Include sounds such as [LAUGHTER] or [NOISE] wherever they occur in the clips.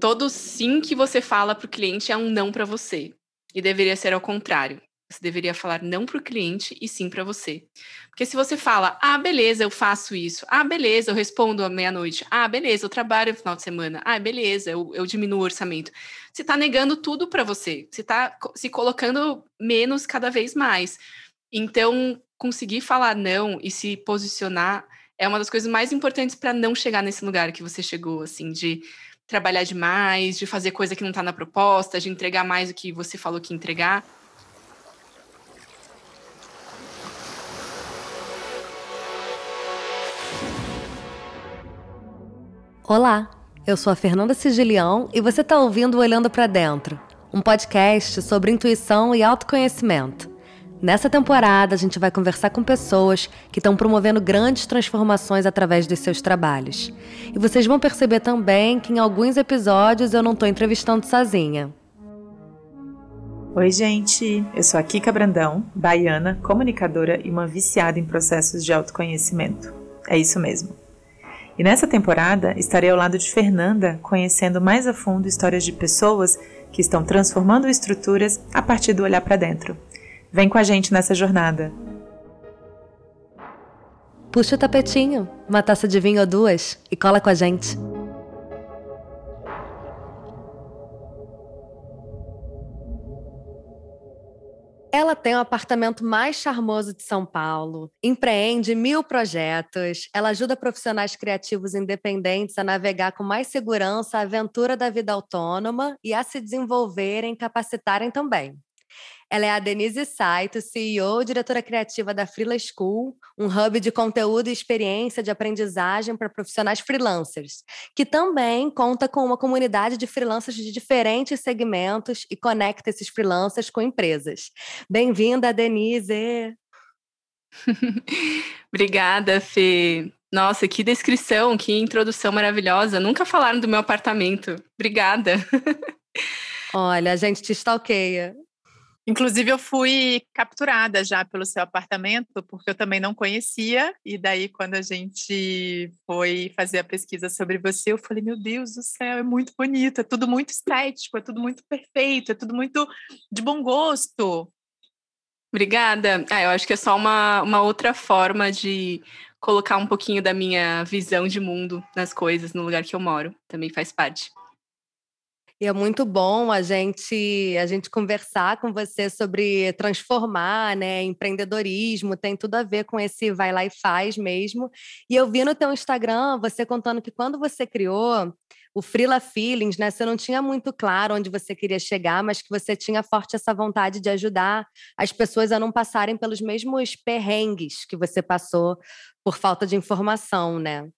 todo sim que você fala para o cliente é um não para você. E deveria ser ao contrário. Você deveria falar não para o cliente e sim para você. Porque se você fala, ah, beleza, eu faço isso. Ah, beleza, eu respondo à meia-noite. Ah, beleza, eu trabalho no final de semana. Ah, beleza, eu, eu diminuo o orçamento. Você está negando tudo para você. Você está se colocando menos cada vez mais. Então, conseguir falar não e se posicionar é uma das coisas mais importantes para não chegar nesse lugar que você chegou, assim, de trabalhar demais, de fazer coisa que não está na proposta, de entregar mais do que você falou que entregar. Olá, eu sou a Fernanda Sigilião e você está ouvindo Olhando para Dentro, um podcast sobre intuição e autoconhecimento. Nessa temporada, a gente vai conversar com pessoas que estão promovendo grandes transformações através dos seus trabalhos. E vocês vão perceber também que em alguns episódios eu não estou entrevistando sozinha. Oi, gente! Eu sou a Kika Brandão, baiana, comunicadora e uma viciada em processos de autoconhecimento. É isso mesmo. E nessa temporada estarei ao lado de Fernanda, conhecendo mais a fundo histórias de pessoas que estão transformando estruturas a partir do olhar para dentro. Vem com a gente nessa jornada. Puxa o tapetinho, uma taça de vinho ou duas e cola com a gente. Ela tem o apartamento mais charmoso de São Paulo, empreende mil projetos, ela ajuda profissionais criativos independentes a navegar com mais segurança a aventura da vida autônoma e a se desenvolverem capacitarem também. Ela é a Denise Saito, CEO, diretora criativa da Freela School, um hub de conteúdo e experiência de aprendizagem para profissionais freelancers, que também conta com uma comunidade de freelancers de diferentes segmentos e conecta esses freelancers com empresas. Bem-vinda, Denise! [LAUGHS] Obrigada, Fê. Nossa, que descrição, que introdução maravilhosa. Nunca falaram do meu apartamento. Obrigada. [LAUGHS] Olha, a gente te stalkeia. Inclusive, eu fui capturada já pelo seu apartamento, porque eu também não conhecia. E daí, quando a gente foi fazer a pesquisa sobre você, eu falei: Meu Deus do céu, é muito bonito, é tudo muito estético, é tudo muito perfeito, é tudo muito de bom gosto. Obrigada. Ah, eu acho que é só uma, uma outra forma de colocar um pouquinho da minha visão de mundo nas coisas no lugar que eu moro. Também faz parte. E é muito bom a gente a gente conversar com você sobre transformar, né? Empreendedorismo tem tudo a ver com esse vai lá e faz mesmo. E eu vi no teu Instagram você contando que quando você criou o Freela Feelings, né? Você não tinha muito claro onde você queria chegar, mas que você tinha forte essa vontade de ajudar as pessoas a não passarem pelos mesmos perrengues que você passou por falta de informação, né?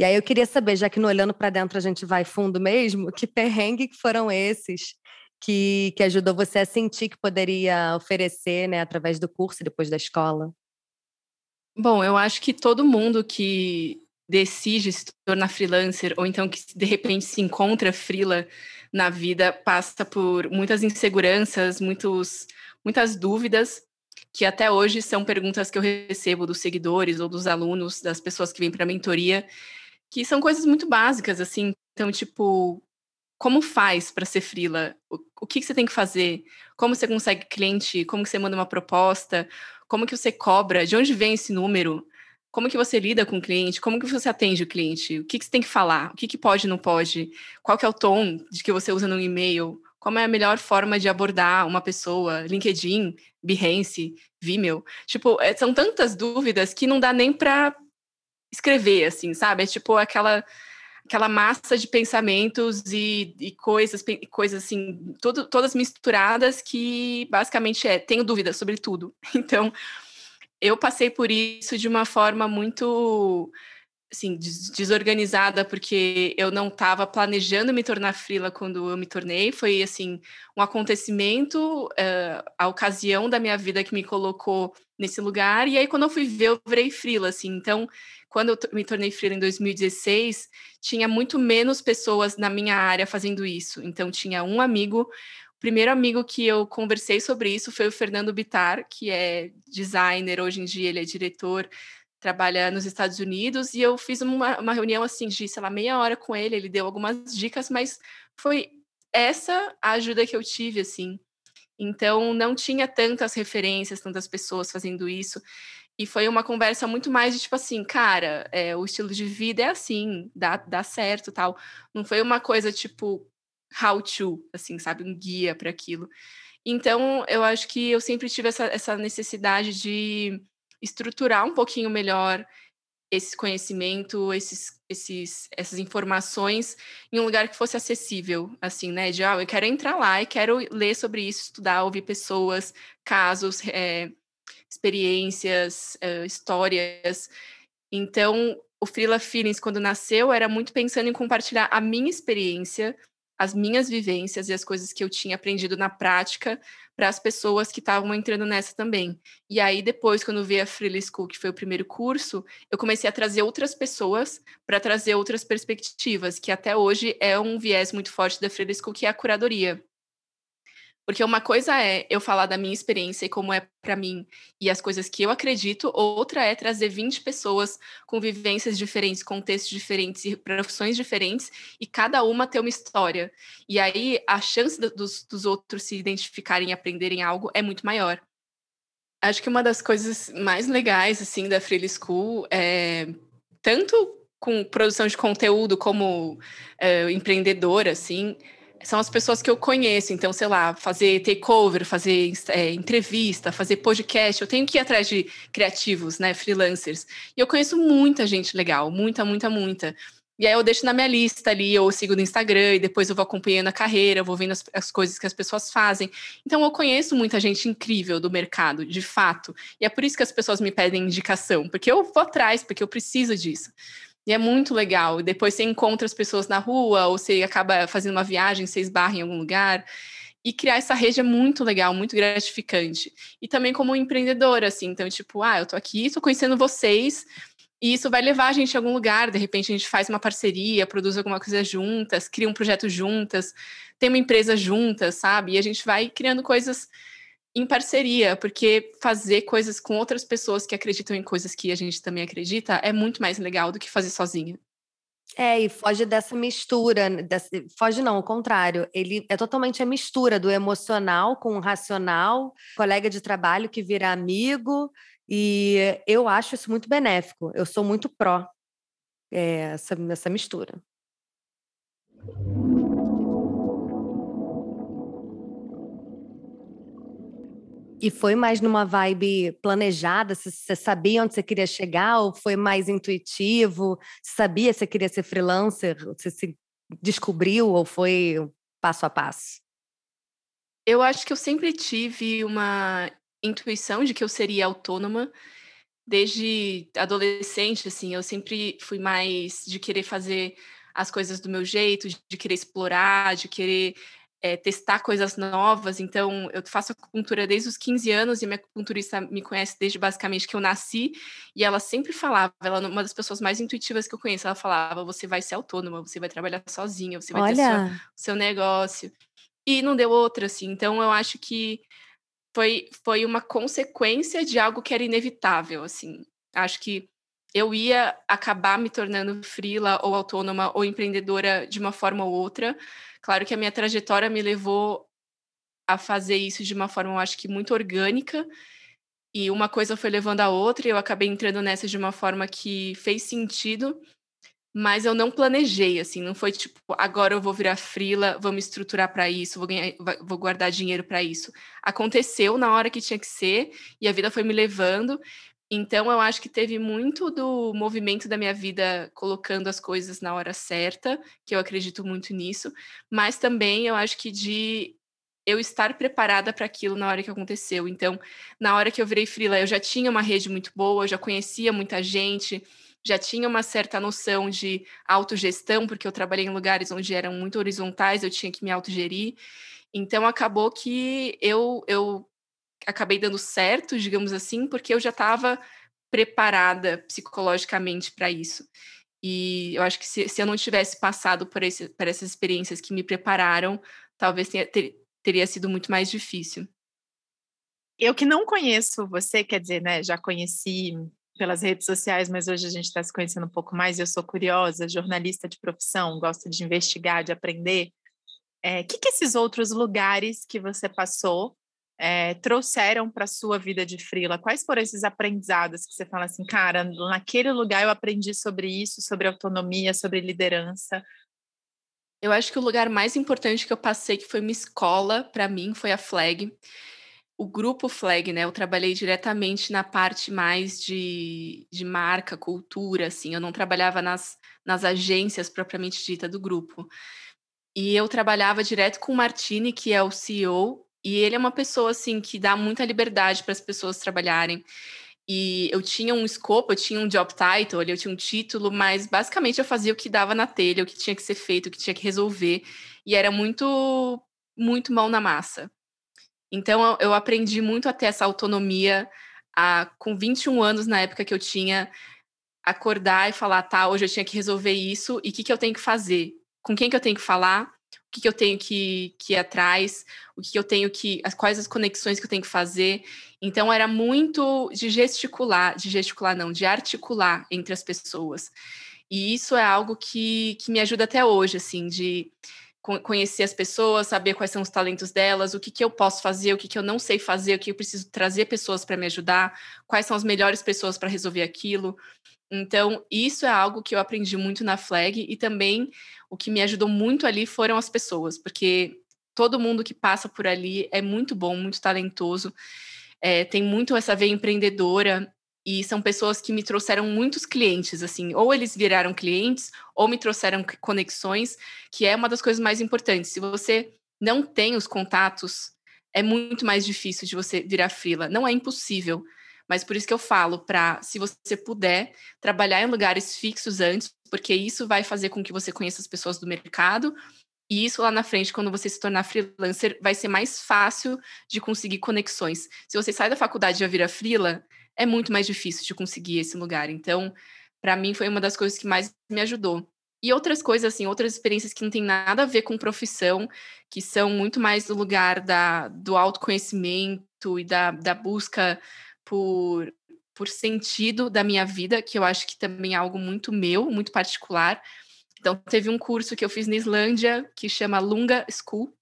E aí eu queria saber, já que no Olhando para Dentro a gente vai fundo mesmo, que perrengue que foram esses que, que ajudou você a sentir que poderia oferecer, né, através do curso e depois da escola? Bom, eu acho que todo mundo que decide se tornar freelancer ou então que de repente se encontra freela na vida passa por muitas inseguranças, muitos, muitas dúvidas que até hoje são perguntas que eu recebo dos seguidores ou dos alunos, das pessoas que vêm para a mentoria, que são coisas muito básicas, assim. Então, tipo, como faz para ser frila? O, o que, que, você tem que fazer? Como você consegue cliente? Como você manda uma proposta? Como que você cobra? De onde vem esse número? Como que você lida com o cliente? Como que você atende o cliente? O que, que você tem que falar? O que, que pode e não pode? Qual que é o tom de que você usa no e-mail? Como é a melhor forma de abordar uma pessoa? LinkedIn, Behance, Vimeo? Tipo, é, são tantas dúvidas que não dá nem para escrever, assim, sabe? É tipo aquela aquela massa de pensamentos e, e coisas, coisas assim, tudo, todas misturadas que basicamente é, tenho dúvidas sobre tudo. [LAUGHS] Então, eu passei por isso de uma forma muito assim, desorganizada, porque eu não estava planejando me tornar frila quando eu me tornei. Foi, assim, um acontecimento, uh, a ocasião da minha vida que me colocou nesse lugar. E aí, quando eu fui ver, eu virei frila, assim. Então, quando eu me tornei frila em 2016, tinha muito menos pessoas na minha área fazendo isso. Então, tinha um amigo... O primeiro amigo que eu conversei sobre isso foi o Fernando Bitar, que é designer, hoje em dia ele é diretor trabalha nos Estados Unidos, e eu fiz uma, uma reunião assim de, sei lá, meia hora com ele, ele deu algumas dicas, mas foi essa a ajuda que eu tive, assim. Então, não tinha tantas referências, tantas pessoas fazendo isso. E foi uma conversa muito mais de tipo assim, cara, é, o estilo de vida é assim, dá, dá certo tal. Não foi uma coisa tipo how to, assim, sabe, um guia para aquilo. Então, eu acho que eu sempre tive essa, essa necessidade de estruturar um pouquinho melhor esse conhecimento, esses, esses, essas informações em um lugar que fosse acessível, assim, né? De, ah, eu quero entrar lá e quero ler sobre isso, estudar, ouvir pessoas, casos, é, experiências, uh, histórias. Então, o Freela Feelings, quando nasceu, era muito pensando em compartilhar a minha experiência as minhas vivências e as coisas que eu tinha aprendido na prática para as pessoas que estavam entrando nessa também. E aí, depois, quando vi a Freely School, que foi o primeiro curso, eu comecei a trazer outras pessoas para trazer outras perspectivas, que até hoje é um viés muito forte da Freely School, que é a curadoria. Porque uma coisa é eu falar da minha experiência e como é para mim e as coisas que eu acredito, outra é trazer 20 pessoas com vivências diferentes, contextos diferentes e profissões diferentes, e cada uma ter uma história. E aí a chance dos, dos outros se identificarem e aprenderem algo é muito maior. Acho que uma das coisas mais legais assim da Freely School é tanto com produção de conteúdo como uh, empreendedora, assim, são as pessoas que eu conheço. Então, sei lá, fazer takeover, fazer é, entrevista, fazer podcast. Eu tenho que ir atrás de criativos, né, freelancers. E eu conheço muita gente legal, muita, muita, muita. E aí eu deixo na minha lista ali, ou sigo no Instagram, e depois eu vou acompanhando a carreira, vou vendo as, as, coisas que as pessoas fazem. Então eu conheço muita gente incrível do mercado, de fato. E é por isso que as pessoas me pedem indicação, porque eu vou atrás, porque eu preciso disso. E é muito legal. Depois você encontra as pessoas na rua, ou você acaba fazendo uma viagem, você esbarra em algum lugar. E criar essa rede é muito legal, muito gratificante. E também como empreendedora, assim. Então, tipo, ah, eu tô aqui, tô conhecendo vocês, e isso vai levar a gente a algum lugar. De repente, a gente faz uma parceria, produz alguma coisa juntas, cria um projeto juntas, tem uma empresa juntas, sabe? E a gente vai criando coisas em parceria, porque fazer coisas com outras pessoas que acreditam em coisas que a gente também acredita é muito mais legal do que fazer sozinha. É, e foge dessa mistura, desse, foge não, ao contrário, ele é totalmente a mistura do emocional com o racional, colega de trabalho que vira amigo, e eu acho isso muito benéfico, eu sou muito pró é, essa, essa mistura. E foi mais numa vibe planejada? Você sabia onde você queria chegar ou foi mais intuitivo? Sabia se queria ser freelancer? Você se descobriu ou foi passo a passo? Eu acho que eu sempre tive uma intuição de que eu seria autônoma desde adolescente, assim, eu sempre fui mais de querer fazer as coisas do meu jeito, de querer explorar, de querer é, testar coisas novas. Então, eu faço acupuntura desde os 15 anos e minha acupunturista me conhece desde basicamente que eu nasci. E ela sempre falava, ela é uma das pessoas mais intuitivas que eu conheço, ela falava: você vai ser autônoma, você vai trabalhar sozinha, você vai Olha. ter seu, seu negócio. E não deu outra, assim. Então, eu acho que foi, foi uma consequência de algo que era inevitável, assim. Acho que eu ia acabar me tornando frila ou autônoma ou empreendedora de uma forma ou outra, Claro que a minha trajetória me levou a fazer isso de uma forma, eu acho que muito orgânica, e uma coisa foi levando a outra, e eu acabei entrando nessa de uma forma que fez sentido, mas eu não planejei, assim, não foi tipo, agora eu vou virar frila, vou me estruturar para isso, vou ganhar, vou guardar dinheiro para isso. Aconteceu na hora que tinha que ser, e a vida foi me levando, então, eu acho que teve muito do movimento da minha vida colocando as coisas na hora certa, que eu acredito muito nisso, mas também eu acho que de eu estar preparada para aquilo na hora que aconteceu. Então, na hora que eu virei freela, eu já tinha uma rede muito boa, eu já conhecia muita gente, já tinha uma certa noção de autogestão, porque eu trabalhei em lugares onde eram muito horizontais, eu tinha que me autogerir. Então, acabou que eu, eu acabei dando certo, digamos assim, porque eu já estava preparada psicologicamente para isso. E eu acho que se, se eu não tivesse passado por, esse, por essas experiências que me prepararam, talvez tenha, ter, teria sido muito mais difícil. Eu que não conheço você, quer dizer, né, já conheci pelas redes sociais, mas hoje a gente está se conhecendo um pouco mais. Eu sou curiosa, jornalista de profissão, gosto de investigar, de aprender. O é, que, que esses outros lugares que você passou é, trouxeram para a sua vida de frila? Quais foram esses aprendizados que você fala assim, cara, naquele lugar eu aprendi sobre isso, sobre autonomia, sobre liderança? Eu acho que o lugar mais importante que eu passei, que foi uma escola para mim, foi a Flag. O grupo Flag, né? Eu trabalhei diretamente na parte mais de, de marca, cultura, assim. Eu não trabalhava nas, nas agências propriamente dita do grupo. E eu trabalhava direto com o Martini, que é o CEO, e ele é uma pessoa assim que dá muita liberdade para as pessoas trabalharem. E eu tinha um escopo, eu tinha um job title, eu tinha um título, mas basicamente eu fazia o que dava na telha, o que tinha que ser feito, o que tinha que resolver. E era muito, muito mão na massa. Então eu aprendi muito a ter essa autonomia a, com 21 anos, na época que eu tinha, acordar e falar, tá, hoje eu tinha que resolver isso, e o que, que eu tenho que fazer? Com quem que eu tenho que falar? O que, que eu tenho que, que ir atrás, o que, que eu tenho que. As, quais as conexões que eu tenho que fazer. Então era muito de gesticular, de gesticular não, de articular entre as pessoas. E isso é algo que, que me ajuda até hoje, assim, de conhecer as pessoas, saber quais são os talentos delas, o que, que eu posso fazer, o que, que eu não sei fazer, o que eu preciso trazer pessoas para me ajudar, quais são as melhores pessoas para resolver aquilo. Então, isso é algo que eu aprendi muito na Flag e também o que me ajudou muito ali foram as pessoas, porque todo mundo que passa por ali é muito bom, muito talentoso, é, tem muito essa veia empreendedora e são pessoas que me trouxeram muitos clientes, assim, ou eles viraram clientes ou me trouxeram conexões, que é uma das coisas mais importantes. Se você não tem os contatos, é muito mais difícil de você virar frila. Não é impossível, mas por isso que eu falo para, se você puder, trabalhar em lugares fixos antes, porque isso vai fazer com que você conheça as pessoas do mercado. E isso lá na frente, quando você se tornar freelancer, vai ser mais fácil de conseguir conexões. Se você sai da faculdade e já vira freela, é muito mais difícil de conseguir esse lugar. Então, para mim, foi uma das coisas que mais me ajudou. E outras coisas, assim, outras experiências que não tem nada a ver com profissão, que são muito mais do lugar da, do autoconhecimento e da, da busca por, por sentido da minha vida, que eu acho que também é algo muito meu, muito particular. Então, teve um curso que eu fiz na Islândia, que chama Lunga School,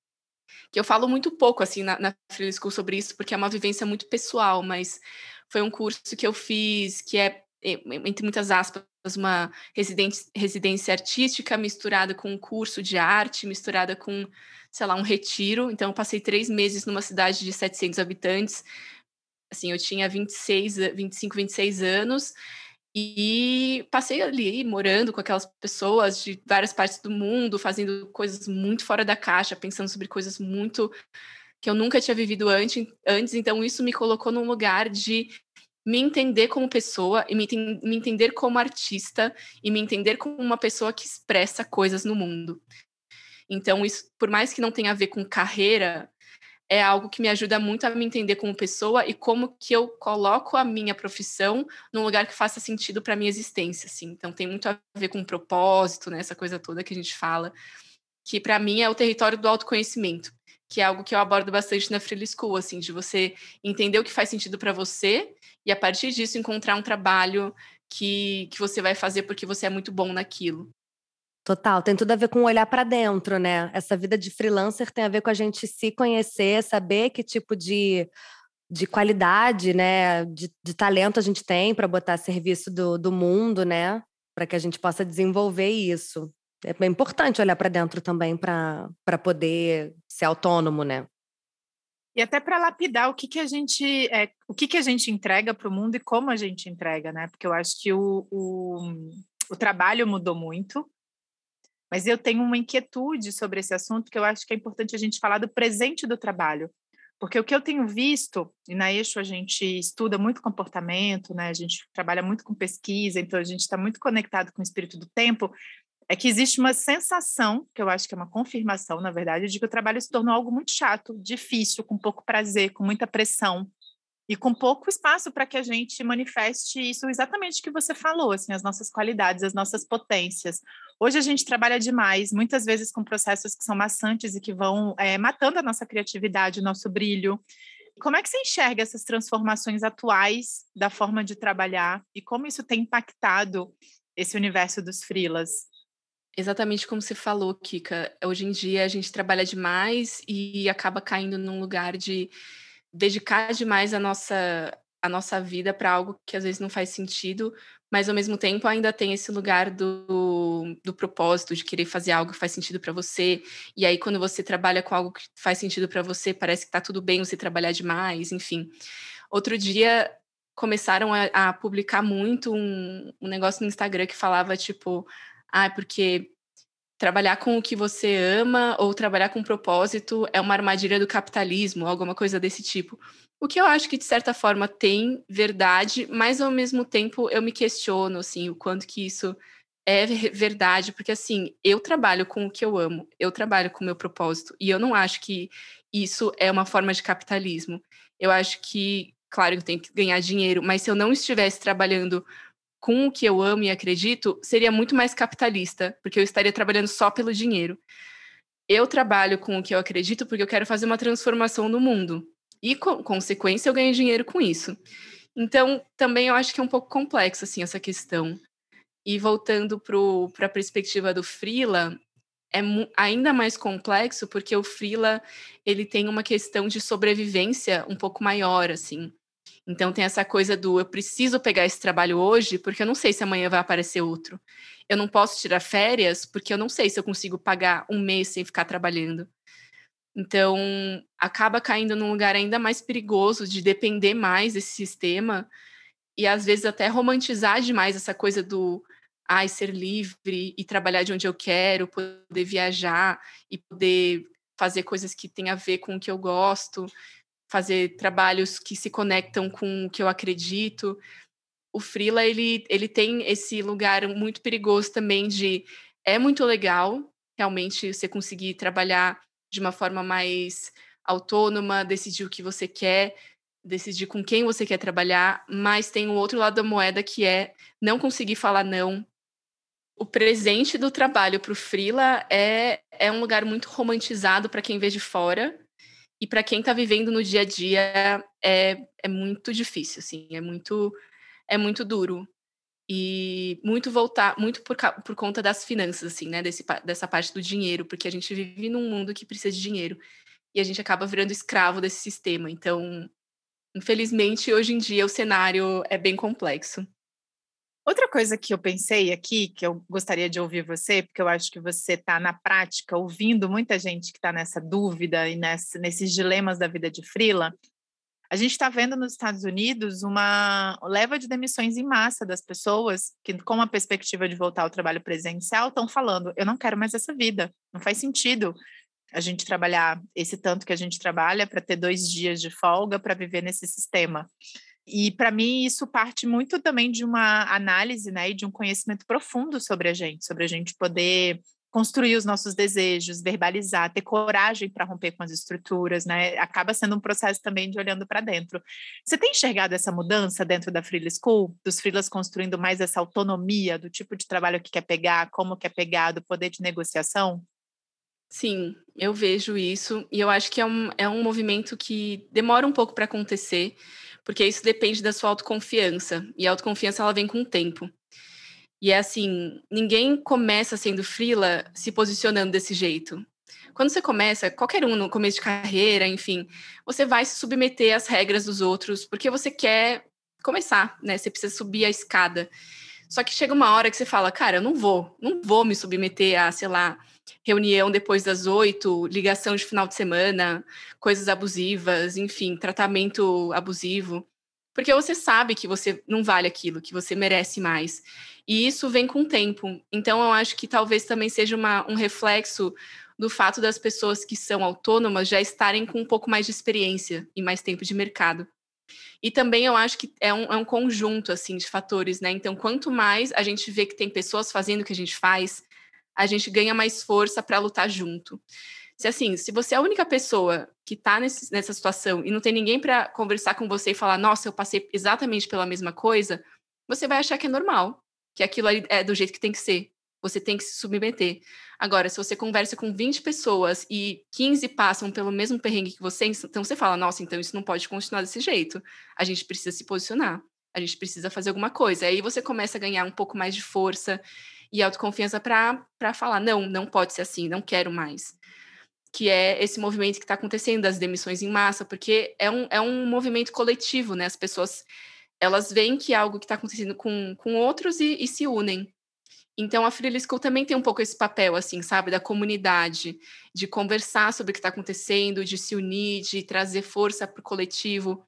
que eu falo muito pouco, assim, na, na Free School sobre isso, porque é uma vivência muito pessoal, mas foi um curso que eu fiz que é, entre muitas aspas, uma residência, residência artística misturada com um curso de arte, misturada com, sei lá, um retiro. Então, eu passei três meses numa cidade de 700 habitantes, Assim, eu tinha 26, 25, 26 anos e passei ali morando com aquelas pessoas de várias partes do mundo, fazendo coisas muito fora da caixa, pensando sobre coisas muito que eu nunca tinha vivido antes, antes então isso me colocou num lugar de me entender como pessoa e me, me entender como artista e me entender como uma pessoa que expressa coisas no mundo. Então, isso, por mais que não tenha a ver com carreira, é algo que me ajuda muito a me entender como pessoa e como que eu coloco a minha profissão num lugar que faça sentido para minha existência, assim. Então tem muito a ver com propósito, né, essa coisa toda que a gente fala, que para mim é o território do autoconhecimento, que é algo que eu abordo bastante na Free School, assim, de você entender o que faz sentido para você e a partir disso encontrar um trabalho que, que você vai fazer porque você é muito bom naquilo. Total, tem tudo a ver com olhar para dentro, né? Essa vida de freelancer tem a ver com a gente se conhecer, saber que tipo de, de qualidade, né, de, de talento a gente tem para botar a serviço do, do mundo, né? Para que a gente possa desenvolver isso. É bem importante olhar para dentro também para poder ser autônomo, né? E até para lapidar o que, que a gente é, o que, que a gente entrega para o mundo e como a gente entrega, né? Porque eu acho que o, o, o trabalho mudou muito mas eu tenho uma inquietude sobre esse assunto que eu acho que é importante a gente falar do presente do trabalho. Porque o que eu tenho visto, e na Eixo a gente estuda muito comportamento, né? a gente trabalha muito com pesquisa, então a gente está muito conectado com o espírito do tempo, é que existe uma sensação, que eu acho que é uma confirmação, na verdade, de que o trabalho se tornou algo muito chato, difícil, com pouco prazer, com muita pressão e com pouco espaço para que a gente manifeste isso exatamente que você falou, assim, as nossas qualidades, as nossas potências. Hoje a gente trabalha demais, muitas vezes com processos que são maçantes e que vão é, matando a nossa criatividade, o nosso brilho. Como é que você enxerga essas transformações atuais da forma de trabalhar e como isso tem impactado esse universo dos freelas? Exatamente como você falou, Kika. Hoje em dia a gente trabalha demais e acaba caindo num lugar de dedicar demais a nossa, a nossa vida para algo que às vezes não faz sentido, mas ao mesmo tempo ainda tem esse lugar do, do propósito, de querer fazer algo que faz sentido para você. E aí, quando você trabalha com algo que faz sentido para você, parece que está tudo bem você trabalhar demais, enfim. Outro dia começaram a, a publicar muito um, um negócio no Instagram que falava tipo ah, porque trabalhar com o que você ama ou trabalhar com propósito é uma armadilha do capitalismo, alguma coisa desse tipo. O que eu acho que, de certa forma, tem verdade, mas ao mesmo tempo eu me questiono, assim, o quanto que isso é verdade, porque, assim, eu trabalho com o que eu amo, eu trabalho com o meu propósito, e eu não acho que isso é uma forma de capitalismo. Eu acho que, claro, eu tenho que ganhar dinheiro, mas se eu não estivesse trabalhando com o que eu amo e acredito, seria muito mais capitalista, porque eu estaria trabalhando só pelo dinheiro. Eu trabalho com o que eu acredito porque eu quero fazer uma transformação no mundo. E, com consequência, eu ganho dinheiro com isso. Então, também eu acho que é um pouco complexo, assim, essa questão. E voltando para a perspectiva do Freela, é ainda mais complexo porque o Freela, ele tem uma questão de sobrevivência um pouco maior, assim. Então tem essa coisa do eu preciso pegar esse trabalho hoje porque eu não sei se amanhã vai aparecer outro. Eu não posso tirar férias porque eu não sei se eu consigo pagar um mês sem ficar trabalhando. Então acaba caindo num lugar ainda mais perigoso de depender mais desse sistema e às vezes até romantizar demais essa coisa do ai ser livre e trabalhar de onde eu quero, poder viajar e poder fazer coisas que têm a ver com o que eu gosto fazer trabalhos que se conectam com o que eu acredito. O freela ele, ele tem esse lugar muito perigoso também de é muito legal realmente você conseguir trabalhar de uma forma mais autônoma, decidir o que você quer, decidir com quem você quer trabalhar, mas tem o outro lado da moeda que é não conseguir falar não. O presente do trabalho para o freela é, é um lugar muito romantizado para quem vê de fora, e para quem está vivendo no dia a dia é, é muito difícil, assim, é muito é muito duro e muito voltar muito por, por conta das finanças, assim, né, desse, dessa parte do dinheiro, porque a gente vive num mundo que precisa de dinheiro e a gente acaba virando escravo desse sistema. Então, infelizmente, hoje em dia o cenário é bem complexo. Outra coisa que eu pensei aqui, que eu gostaria de ouvir você, porque eu acho que você está na prática ouvindo muita gente que está nessa dúvida e nesses dilemas da vida de frila, a gente está vendo nos Estados Unidos uma leva de demissões em massa das pessoas que, com a perspectiva de voltar ao trabalho presencial, estão falando: eu não quero mais essa vida, não faz sentido a gente trabalhar esse tanto que a gente trabalha para ter dois dias de folga para viver nesse sistema. E para mim isso parte muito também de uma análise, né, e de um conhecimento profundo sobre a gente, sobre a gente poder construir os nossos desejos, verbalizar, ter coragem para romper com as estruturas, né? Acaba sendo um processo também de olhando para dentro. Você tem enxergado essa mudança dentro da Freela School, dos freelas construindo mais essa autonomia do tipo de trabalho que quer pegar, como quer pegar, do poder de negociação? Sim, eu vejo isso e eu acho que é um, é um movimento que demora um pouco para acontecer porque isso depende da sua autoconfiança, e a autoconfiança ela vem com o tempo. E é assim, ninguém começa sendo frila se posicionando desse jeito. Quando você começa, qualquer um no começo de carreira, enfim, você vai se submeter às regras dos outros, porque você quer começar, né? Você precisa subir a escada. Só que chega uma hora que você fala, cara, eu não vou, não vou me submeter a, sei lá, reunião depois das oito, ligação de final de semana, coisas abusivas, enfim, tratamento abusivo. Porque você sabe que você não vale aquilo, que você merece mais. E isso vem com o tempo. Então, eu acho que talvez também seja uma, um reflexo do fato das pessoas que são autônomas já estarem com um pouco mais de experiência e mais tempo de mercado. E também eu acho que é um, é um conjunto assim de fatores, né? Então, quanto mais a gente vê que tem pessoas fazendo o que a gente faz, a gente ganha mais força para lutar junto. Se assim, se você é a única pessoa que está nessa situação e não tem ninguém para conversar com você e falar, nossa, eu passei exatamente pela mesma coisa, você vai achar que é normal, que aquilo é do jeito que tem que ser. Você tem que se submeter. Agora, se você conversa com 20 pessoas e 15 passam pelo mesmo perrengue que você, então você fala, nossa, então isso não pode continuar desse jeito. A gente precisa se posicionar. A gente precisa fazer alguma coisa. Aí você começa a ganhar um pouco mais de força e autoconfiança para falar, não, não pode ser assim, não quero mais que é esse movimento que está acontecendo das demissões em massa, porque é um, é um movimento coletivo, né? As pessoas elas veem que é algo que está acontecendo com, com outros e, e, se unem. Então, a Freely School também tem um pouco esse papel, assim, sabe, da comunidade, de conversar sobre o que está acontecendo, de se unir, de trazer força para o coletivo,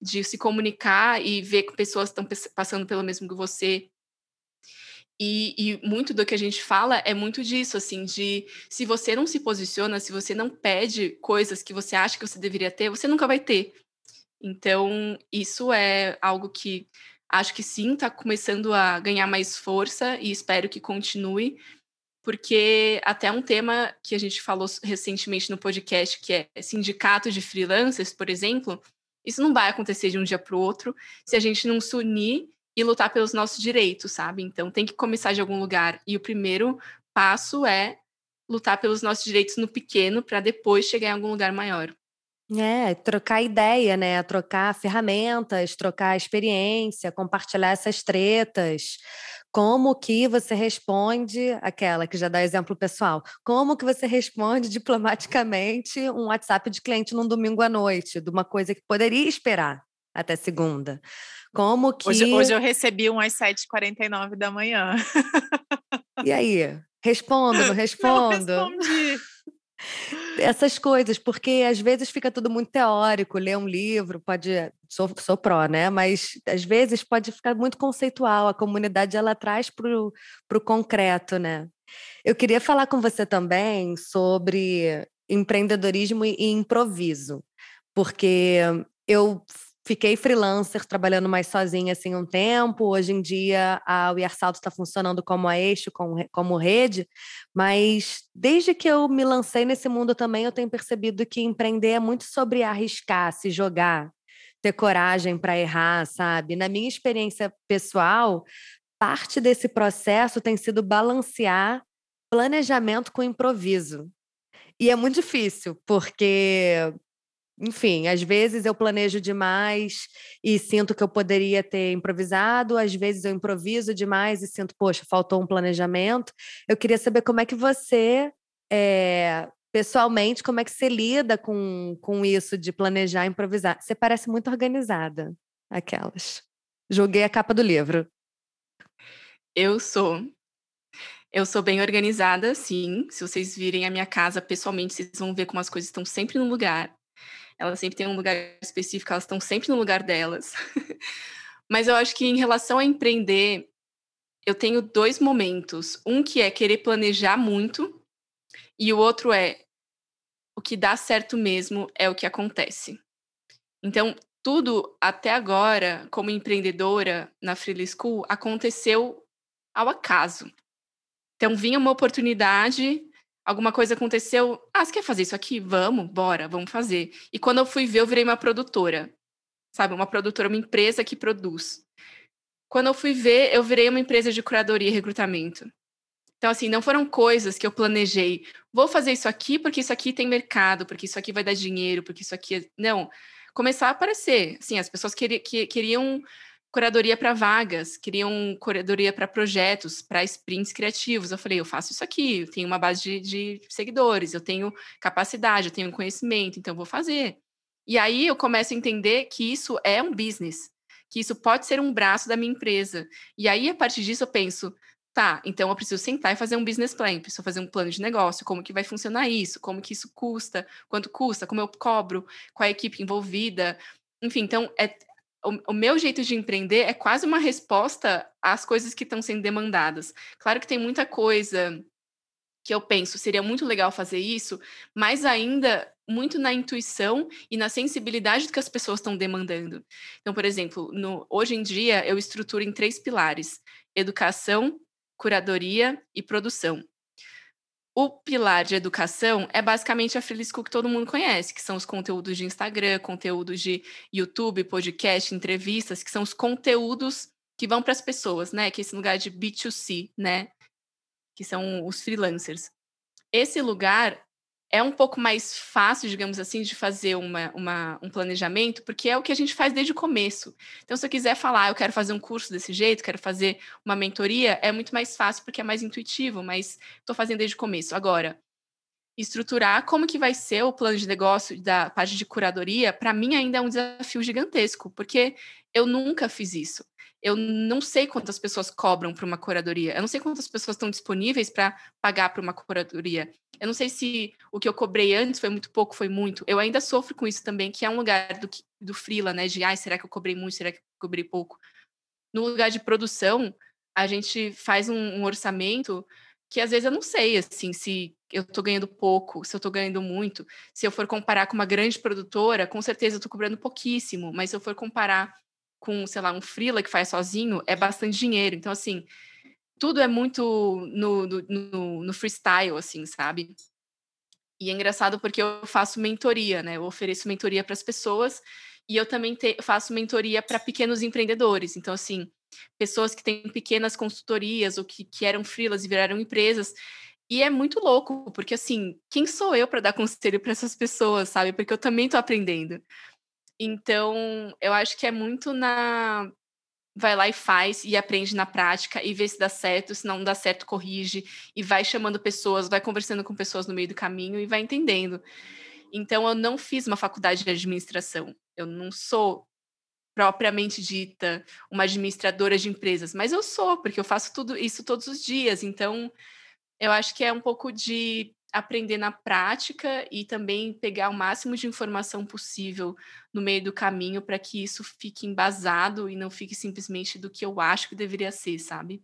de se comunicar e ver que pessoas estão passando pelo mesmo que você. E, e, muito do que a gente fala é muito disso, assim, de se você não se posiciona, se você não pede coisas que você acha que você deveria ter, você nunca vai ter. Então, isso é algo que acho que sim, está começando a ganhar mais força e espero que continue, porque até um tema que a gente falou recentemente no podcast, que é sindicato de freelancers, por exemplo, isso não vai acontecer de um dia para o outro se a gente não se unir e lutar pelos nossos direitos, sabe? Então tem que começar de algum lugar. E o primeiro passo é lutar pelos nossos direitos no pequeno para depois chegar em algum lugar maior. É, trocar ideia, né? Trocar ferramentas, trocar experiência, compartilhar essas tretas. Como que você responde, aquela que já dá exemplo pessoal, como que você responde diplomaticamente um WhatsApp de cliente num domingo à noite, de uma coisa que poderia esperar até segunda? Como que. Hoje, hoje eu recebi um às 7h49 da manhã. E aí? Respondo, não [LAUGHS] respondo? Não respondi. Essas coisas, porque às vezes fica tudo muito teórico, ler um livro pode. Sou, sou pró, né? Mas às vezes pode ficar muito conceitual. A comunidade ela traz para o concreto, né? Eu queria falar com você também sobre empreendedorismo e improviso, porque eu Fiquei freelancer, trabalhando mais sozinha assim um tempo. Hoje em dia a We Salto está funcionando como a eixo, como, como rede, mas desde que eu me lancei nesse mundo também, eu tenho percebido que empreender é muito sobre arriscar, se jogar, ter coragem para errar, sabe? Na minha experiência pessoal, parte desse processo tem sido balancear planejamento com improviso. E é muito difícil, porque enfim, às vezes eu planejo demais e sinto que eu poderia ter improvisado, às vezes eu improviso demais e sinto, poxa, faltou um planejamento. Eu queria saber como é que você, é, pessoalmente, como é que você lida com, com isso de planejar e improvisar. Você parece muito organizada, aquelas. Joguei a capa do livro. Eu sou. Eu sou bem organizada, sim. Se vocês virem a minha casa pessoalmente, vocês vão ver como as coisas estão sempre no lugar elas sempre têm um lugar específico, elas estão sempre no lugar delas. [LAUGHS] Mas eu acho que em relação a empreender, eu tenho dois momentos. Um que é querer planejar muito, e o outro é o que dá certo mesmo é o que acontece. Então, tudo até agora, como empreendedora na Freely School, aconteceu ao acaso. Então, vinha uma oportunidade, alguma coisa aconteceu. Ah, você quer fazer isso aqui? Vamos, bora, vamos fazer. E quando eu fui ver, eu virei uma produtora. Sabe, uma produtora, uma empresa que produz. Quando eu fui ver, eu virei uma empresa de curadoria e recrutamento. Então, assim, não foram coisas que eu planejei. Vou fazer isso aqui porque isso aqui tem mercado, porque isso aqui vai dar dinheiro, porque isso aqui. É... Não. Começar a aparecer. Assim, as pessoas queriam curadoria para vagas, queriam curadoria para projetos, para sprints criativos. Eu falei, eu faço isso aqui, eu tenho uma base de, de, seguidores, eu tenho capacidade, eu tenho conhecimento, então vou fazer. E aí eu começo a entender que isso é um business, que isso pode ser um braço da minha empresa. E aí, a partir disso, eu penso, tá, então eu preciso sentar e fazer um business plan, preciso fazer um plano de negócio, como que vai funcionar isso, como que isso custa, quanto custa, como eu cobro, qual é a equipe envolvida. Enfim, então é, o, o, meu jeito de empreender é quase uma resposta às coisas que estão sendo demandadas. Claro que tem muita coisa que eu penso, seria muito legal fazer isso, mas ainda muito na intuição e na sensibilidade do que as pessoas estão demandando. Então, por exemplo, no, hoje em dia eu estruturo em três pilares: educação, curadoria e produção. O pilar de educação é basicamente a School que todo mundo conhece, que são os conteúdos de Instagram, conteúdos de YouTube, podcast, entrevistas, que são os conteúdos que vão para as pessoas, né? Que é esse lugar de B2C, né? que são os freelancers. Esse lugar é um pouco mais fácil, digamos assim, de fazer uma, uma, um planejamento, porque é o que a gente faz desde o começo. Então, se eu quiser falar, eu quero fazer um curso desse jeito, quero fazer uma mentoria, é muito mais fácil porque é mais intuitivo, mas estou fazendo desde o começo. Agora, estruturar como que vai ser o plano de negócio da parte de curadoria, para mim ainda é um desafio gigantesco, porque eu nunca fiz isso. Eu não sei quantas pessoas cobram para uma curadoria. Eu não sei quantas pessoas estão disponíveis para pagar para uma curadoria. Eu não sei se o que eu cobrei antes foi muito pouco, foi muito. Eu ainda sofro com isso também, que é um lugar do, do freela, né? De, ai, será que eu cobrei muito? Será que eu cobrei pouco? No lugar de produção, a gente faz um, um orçamento que às vezes eu não sei, assim, se eu estou ganhando pouco, se eu estou ganhando muito. Se eu for comparar com uma grande produtora, com certeza eu estou cobrando pouquíssimo, mas se eu for comparar com, sei lá, um freela que faz sozinho, é bastante dinheiro. Então, assim, tudo é muito no, no, no freestyle, assim, sabe? E é engraçado porque eu faço mentoria, né? Eu ofereço mentoria para as pessoas e eu também te, faço mentoria para pequenos empreendedores. Então, assim, pessoas que têm pequenas consultorias ou que, que eram freelas e viraram empresas. E é muito louco, porque assim, quem sou eu para dar conselho para essas pessoas, sabe? Porque eu também estou aprendendo. Então, eu acho que é muito na vai lá e faz e aprende na prática e vê se dá certo, se não dá certo, corrige e vai chamando pessoas, vai conversando com pessoas no meio do caminho e vai entendendo. Então, eu não fiz uma faculdade de administração. Eu não sou propriamente dita uma administradora de empresas, mas eu sou, porque eu faço tudo isso todos os dias. Então, eu acho que é um pouco de aprender na prática e também pegar o máximo de informação possível no meio do caminho para que isso fique embasado e não fique simplesmente do que eu acho que deveria ser, sabe?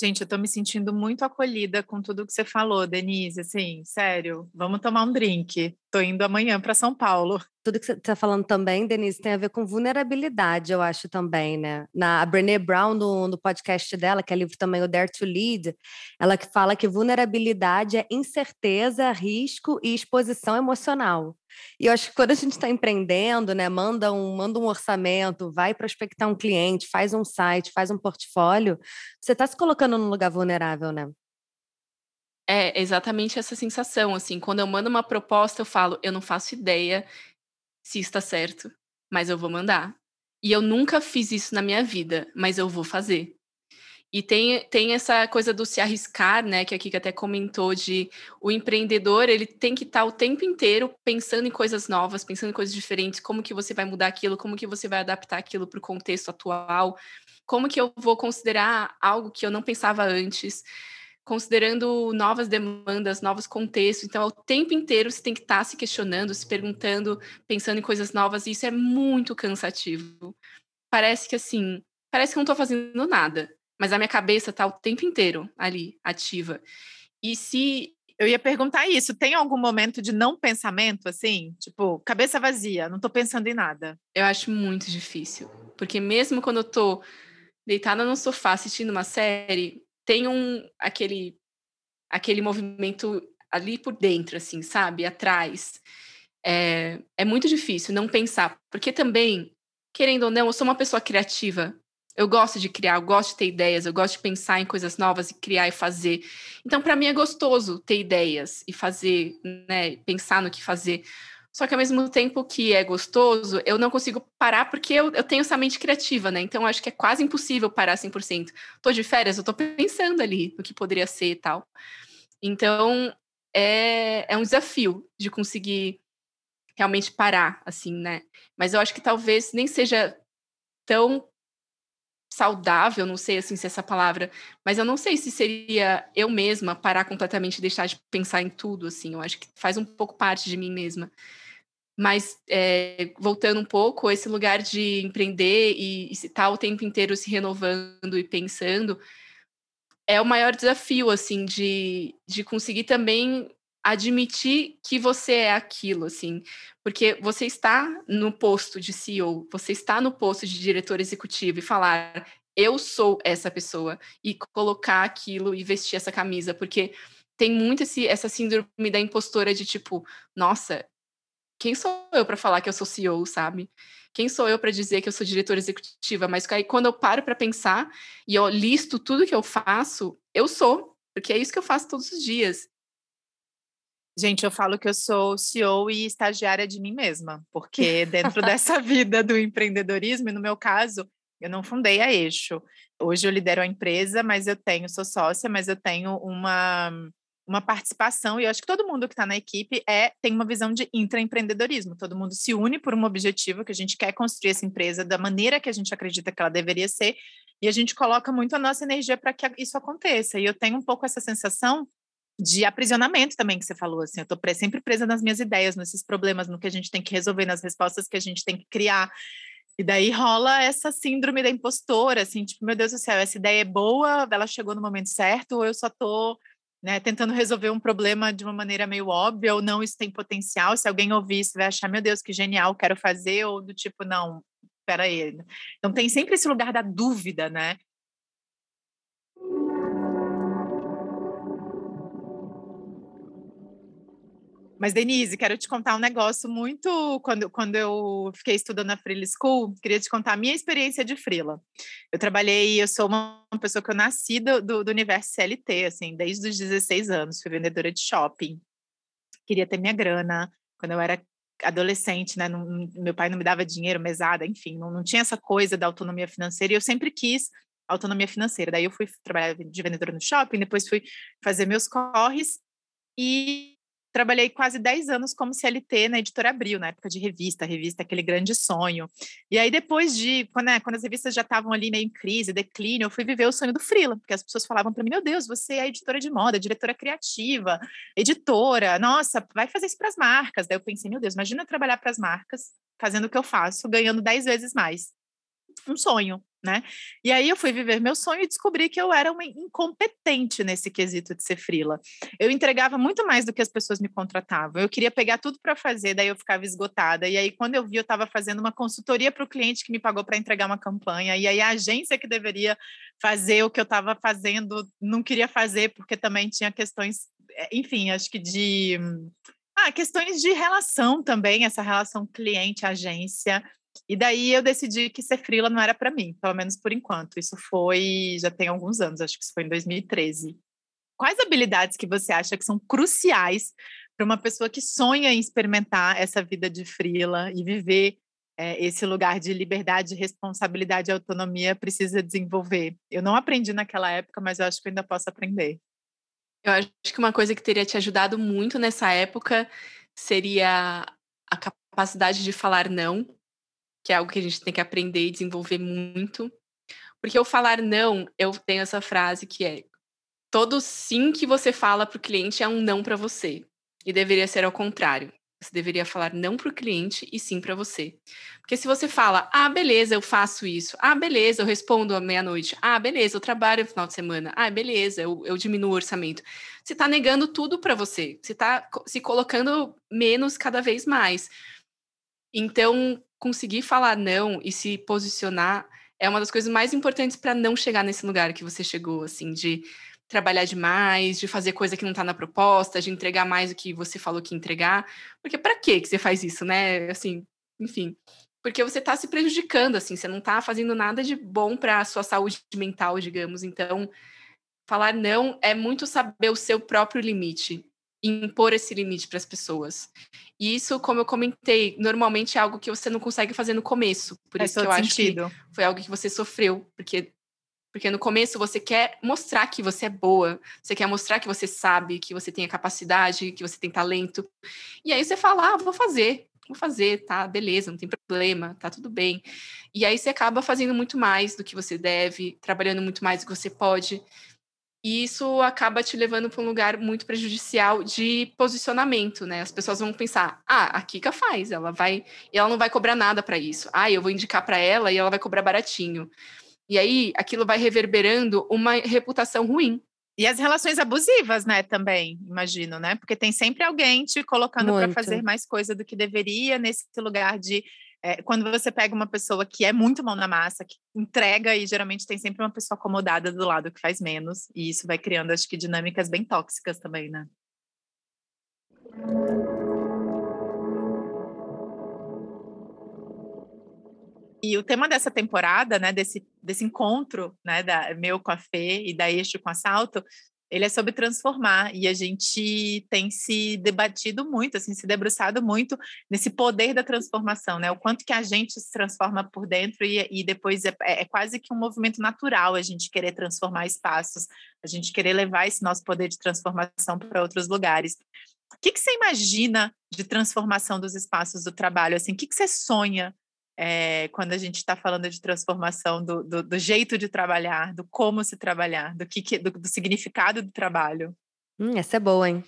Gente, eu tô me sentindo muito acolhida com tudo que você falou, Denise. Assim, sério, vamos tomar um drink. Tô indo amanhã para São Paulo. Tudo que você está falando também, Denise, tem a ver com vulnerabilidade, eu acho também, né? Na a Brené Brown, no, no podcast dela, que é livro também o Dare to Lead, ela que fala que vulnerabilidade é incerteza, risco e exposição emocional. E eu acho que quando a gente está empreendendo, né, manda um, manda um orçamento, vai prospectar um cliente, faz um site, faz um portfólio, você está se colocando num lugar vulnerável, né? É exatamente essa sensação, assim, quando eu mando uma proposta, eu falo, eu não faço ideia se está certo, mas eu vou mandar. E eu nunca fiz isso na minha vida, mas eu vou fazer. E tem, tem essa coisa do se arriscar, né, que a Kika até comentou de o empreendedor, ele tem que estar o tempo inteiro pensando em coisas novas, pensando em coisas diferentes, como que você vai mudar aquilo, como que você vai adaptar aquilo para o contexto atual, como que eu vou considerar algo que eu não pensava antes considerando novas demandas, novos contextos. Então, o tempo inteiro você tem que estar tá se questionando, se perguntando, pensando em coisas novas, e isso é muito cansativo. Parece que assim, parece que eu não estou fazendo nada, mas a minha cabeça está o tempo inteiro ali, ativa. E se. Eu ia perguntar isso, tem algum momento de não pensamento, assim? Tipo, cabeça vazia, não estou pensando em nada. Eu acho muito difícil. Porque mesmo quando eu estou deitada no sofá assistindo uma série, tem um aquele aquele movimento ali por dentro, assim, sabe, atrás. É, é muito difícil não pensar, porque também, querendo ou não, eu sou uma pessoa criativa. Eu gosto de criar, eu gosto de ter ideias, eu gosto de pensar em coisas novas e criar e fazer. Então, para mim é gostoso ter ideias e fazer, né, pensar no que fazer. Só que ao mesmo tempo que é gostoso, eu não consigo parar porque eu, eu tenho essa mente criativa, né? Então acho que é quase impossível parar 100%. Tô de férias, eu tô pensando ali no que poderia ser e tal. Então é, é um desafio de conseguir realmente parar, assim, né? Mas eu acho que talvez nem seja tão saudável, não sei assim se é essa palavra, mas eu não sei se seria eu mesma parar completamente e deixar de pensar em tudo, assim. Eu acho que faz um pouco parte de mim mesma. Mas, é, voltando um pouco, esse lugar de empreender e, estar o tempo inteiro se renovando e pensando, é o maior desafio, assim, de, de conseguir também admitir que você é aquilo, assim, porque você está no posto de CEO, você está no posto de diretor executivo e falar, eu sou essa pessoa, e colocar aquilo e vestir essa camisa, porque tem muito esse, essa síndrome da impostora de tipo, nossa, quem sou eu para falar que eu sou CEO, sabe? Quem sou eu para dizer que eu sou diretora executiva? Mas aí quando eu paro para pensar e eu listo tudo que eu faço, eu sou. porque é isso que eu faço todos os dias. Gente, eu falo que eu sou CEO e estagiária de mim mesma, porque [LAUGHS] dentro dessa vida do empreendedorismo, e no meu caso, eu não fundei a Eixo. Hoje eu lidero a empresa, mas eu tenho, sou sócia, mas eu tenho uma, uma participação, e eu acho que todo mundo que está na equipe é, tem uma visão de intraempreendedorismo. Todo mundo se une por um objetivo que a gente quer construir essa empresa da maneira que a gente acredita que ela deveria ser, e a gente coloca muito a nossa energia para que isso aconteça. E eu tenho um pouco essa sensação de aprisionamento também que você falou, assim, eu estou sempre presa nas minhas ideias, nesses problemas, no que a gente tem que resolver, nas respostas que a gente tem que criar. E daí rola essa síndrome da impostora, assim, tipo, meu Deus do céu, essa ideia é boa, ela chegou no momento certo, ou eu só estou né, tentando resolver um problema de uma maneira meio óbvia, ou não, isso tem potencial, se alguém ouvir isso vai achar, meu Deus, que genial, quero fazer, ou do tipo, não, espera aí. Então tem sempre esse lugar da dúvida, né? Mas, Denise, quero te contar um negócio muito. Quando, quando eu fiquei estudando na Freela School, queria te contar a minha experiência de Freela. Eu trabalhei, eu sou uma pessoa que eu nasci do, do, do universo CLT, assim, desde os 16 anos, fui vendedora de shopping. Queria ter minha grana. Quando eu era adolescente, né? Não, meu pai não me dava dinheiro, mesada, enfim, não, não tinha essa coisa da autonomia financeira e eu sempre quis autonomia financeira. Daí eu fui trabalhar de vendedora no shopping, depois fui fazer meus corres e trabalhei quase 10 anos como CLT na Editora Abril, na época de revista, revista Aquele Grande Sonho. E aí, depois de, quando, né, quando as revistas já estavam ali meio em crise, declínio, eu fui viver o sonho do Freela, porque as pessoas falavam para mim: meu Deus, você é editora de moda, diretora criativa, editora, nossa, vai fazer isso para as marcas. Daí eu pensei: meu Deus, imagina trabalhar para as marcas, fazendo o que eu faço, ganhando 10 vezes mais. Um sonho né? E aí eu fui viver meu sonho e descobri que eu era uma incompetente nesse quesito de ser frila. Eu entregava muito mais do que as pessoas me contratavam. Eu queria pegar tudo para fazer, daí eu ficava esgotada. E aí quando eu vi, eu estava fazendo uma consultoria para o cliente que me pagou para entregar uma campanha. E aí a agência que deveria fazer o que eu estava fazendo não queria fazer porque também tinha questões, eh, enfim, acho que de ah, questões de relação também, essa relação cliente-agência. E daí eu decidi que ser frila não era para mim, pelo menos por enquanto. Isso foi, já tem alguns anos, acho que isso foi em 2013. Quais habilidades que você acha que são cruciais para uma pessoa que sonha em experimentar essa vida de frila e viver é, esse lugar de liberdade, responsabilidade e autonomia precisa desenvolver? Eu não aprendi naquela época, mas eu acho que ainda posso aprender. Eu acho que uma coisa que teria te ajudado muito nessa época seria a capacidade de falar não que é algo que a gente tem que aprender e desenvolver muito. Porque eu falar não, eu tenho essa frase que é: todo sim que você fala para o cliente é um não para você. E deveria ser ao contrário. Você deveria falar não para o cliente e sim para você. Porque se você fala, ah, beleza, eu faço isso. Ah, beleza, eu respondo à meia-noite. Ah, beleza, eu trabalho no final de semana. Ah, beleza, eu, eu diminuo o orçamento. Você está negando tudo para você. Você está se colocando menos cada vez mais. Então, conseguir falar não e se posicionar é uma das coisas mais importantes para não chegar nesse lugar que você chegou, assim, de trabalhar demais, de fazer coisa que não está na proposta, de entregar mais do que você falou que entregar. Porque para que você faz isso, né? Assim, enfim. Porque você está se prejudicando, assim, você não está fazendo nada de bom para a sua saúde mental, digamos. Então, falar não é muito saber o seu próprio limite impor esse limite para as pessoas. E isso, como eu comentei, normalmente é algo que você não consegue fazer no começo. Por Faz isso que eu sentido. acho que foi algo que você sofreu, porque porque no começo você quer mostrar que você é boa, você quer mostrar que você sabe, que você tem a capacidade, que você tem talento. E aí você fala: "Ah, vou fazer, vou fazer, tá, beleza, não tem problema, tá tudo bem". E aí você acaba fazendo muito mais do que você deve, trabalhando muito mais do que você pode. E isso acaba te levando para um lugar muito prejudicial de posicionamento, né? As pessoas vão pensar: ah, a Kika faz, ela vai, e ela não vai cobrar nada para isso. Ah, eu vou indicar para ela e ela vai cobrar baratinho. E aí aquilo vai reverberando uma reputação ruim. E as relações abusivas, né, também, imagino, né? Porque tem sempre alguém te colocando para fazer mais coisa do que deveria nesse lugar de é, quando você pega uma pessoa que é muito mão na massa, que entrega e geralmente tem sempre uma pessoa acomodada do lado que faz menos, e isso vai criando, acho que, dinâmicas bem tóxicas também, né? E o tema dessa temporada, né, desse, desse encontro, né, da meu com a Fê e da Eixo com a Salto, ele é sobre transformar e a gente tem se debatido muito, assim, se debruçado muito nesse poder da transformação, né? O quanto que a gente se transforma por dentro e, e depois é, é, é quase que um movimento natural a gente querer transformar espaços, a gente querer levar esse nosso poder de transformação para outros lugares. O que, que você imagina de transformação dos espaços do trabalho? Assim, o que, que você sonha é, quando a gente está falando de transformação do, do, do, jeito de trabalhar, do como se trabalhar, do, que, que do, do, significado do trabalho? Hum, essa é boa, hein?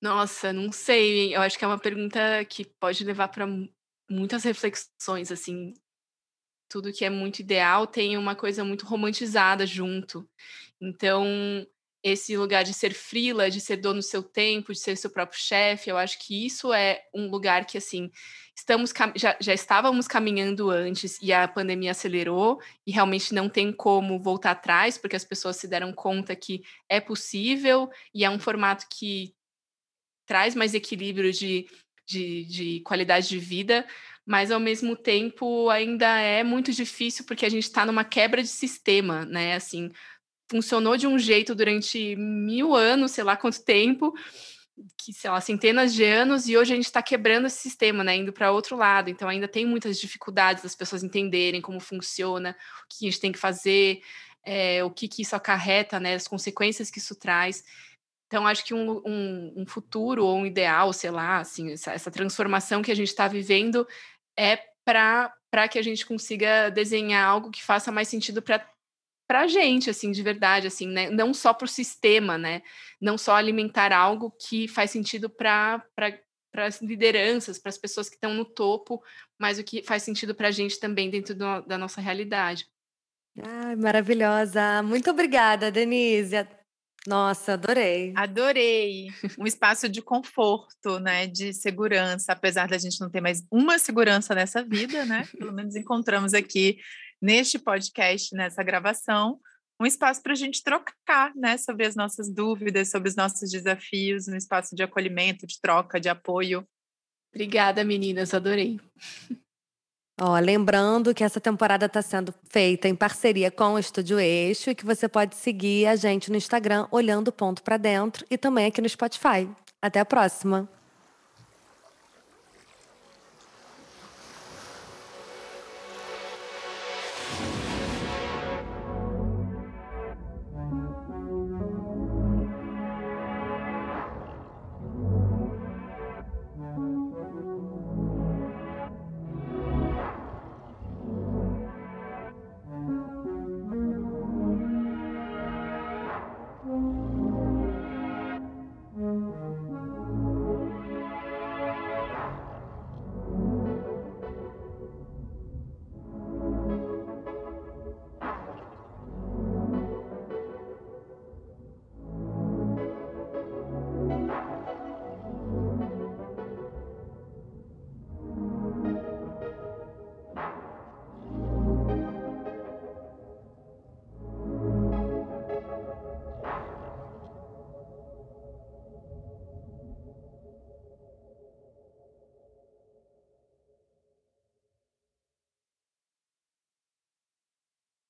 Nossa, não sei. Eu acho que é uma pergunta que pode levar para muitas reflexões, assim. Tudo que é muito ideal tem uma coisa muito romantizada junto. Então, esse lugar de ser frila, de ser dono do seu tempo, de ser seu próprio chefe, eu acho que isso é um lugar que, assim, estamos já, já estávamos caminhando antes e a pandemia acelerou e realmente não tem como voltar atrás, porque as pessoas se deram conta que é possível e é um formato que traz mais equilíbrio de, de, de qualidade de vida, mas ao mesmo tempo ainda é muito difícil porque a gente está numa quebra de sistema, né? Assim, funcionou de um jeito durante mil anos, sei lá quanto tempo, que, sei lá, centenas de anos, e hoje a gente está quebrando esse sistema, né, indo para outro lado. Então, ainda tem muitas dificuldades das pessoas entenderem como funciona, o que a gente tem que fazer, é, o que, que isso acarreta, né, as consequências que isso traz. Então, acho que um, um, um futuro ou um ideal, sei lá, assim, essa, essa transformação que a gente está vivendo é para que a gente consiga desenhar algo que faça mais sentido para para a gente, assim, de verdade, assim, né? Não só para o sistema, né? Não só alimentar algo que faz sentido para para as lideranças, para as pessoas que estão no topo, mas o que faz sentido para a gente também dentro do, da nossa realidade. Ai, maravilhosa. Muito obrigada, Denise. Nossa, adorei. Adorei. Um espaço de conforto, né, de segurança, apesar da gente não ter mais uma segurança nessa vida, né? Pelo menos encontramos aqui neste podcast, nessa gravação, um espaço para a gente trocar, né, sobre as nossas dúvidas, sobre os nossos desafios, um espaço de acolhimento, de troca, de apoio. Obrigada, meninas, adorei. [LAUGHS] Ó, lembrando que essa temporada está sendo feita em parceria com o Estúdio Eixo e que você pode seguir a gente no Instagram olhando ponto para dentro e também aqui no Spotify. Até a próxima.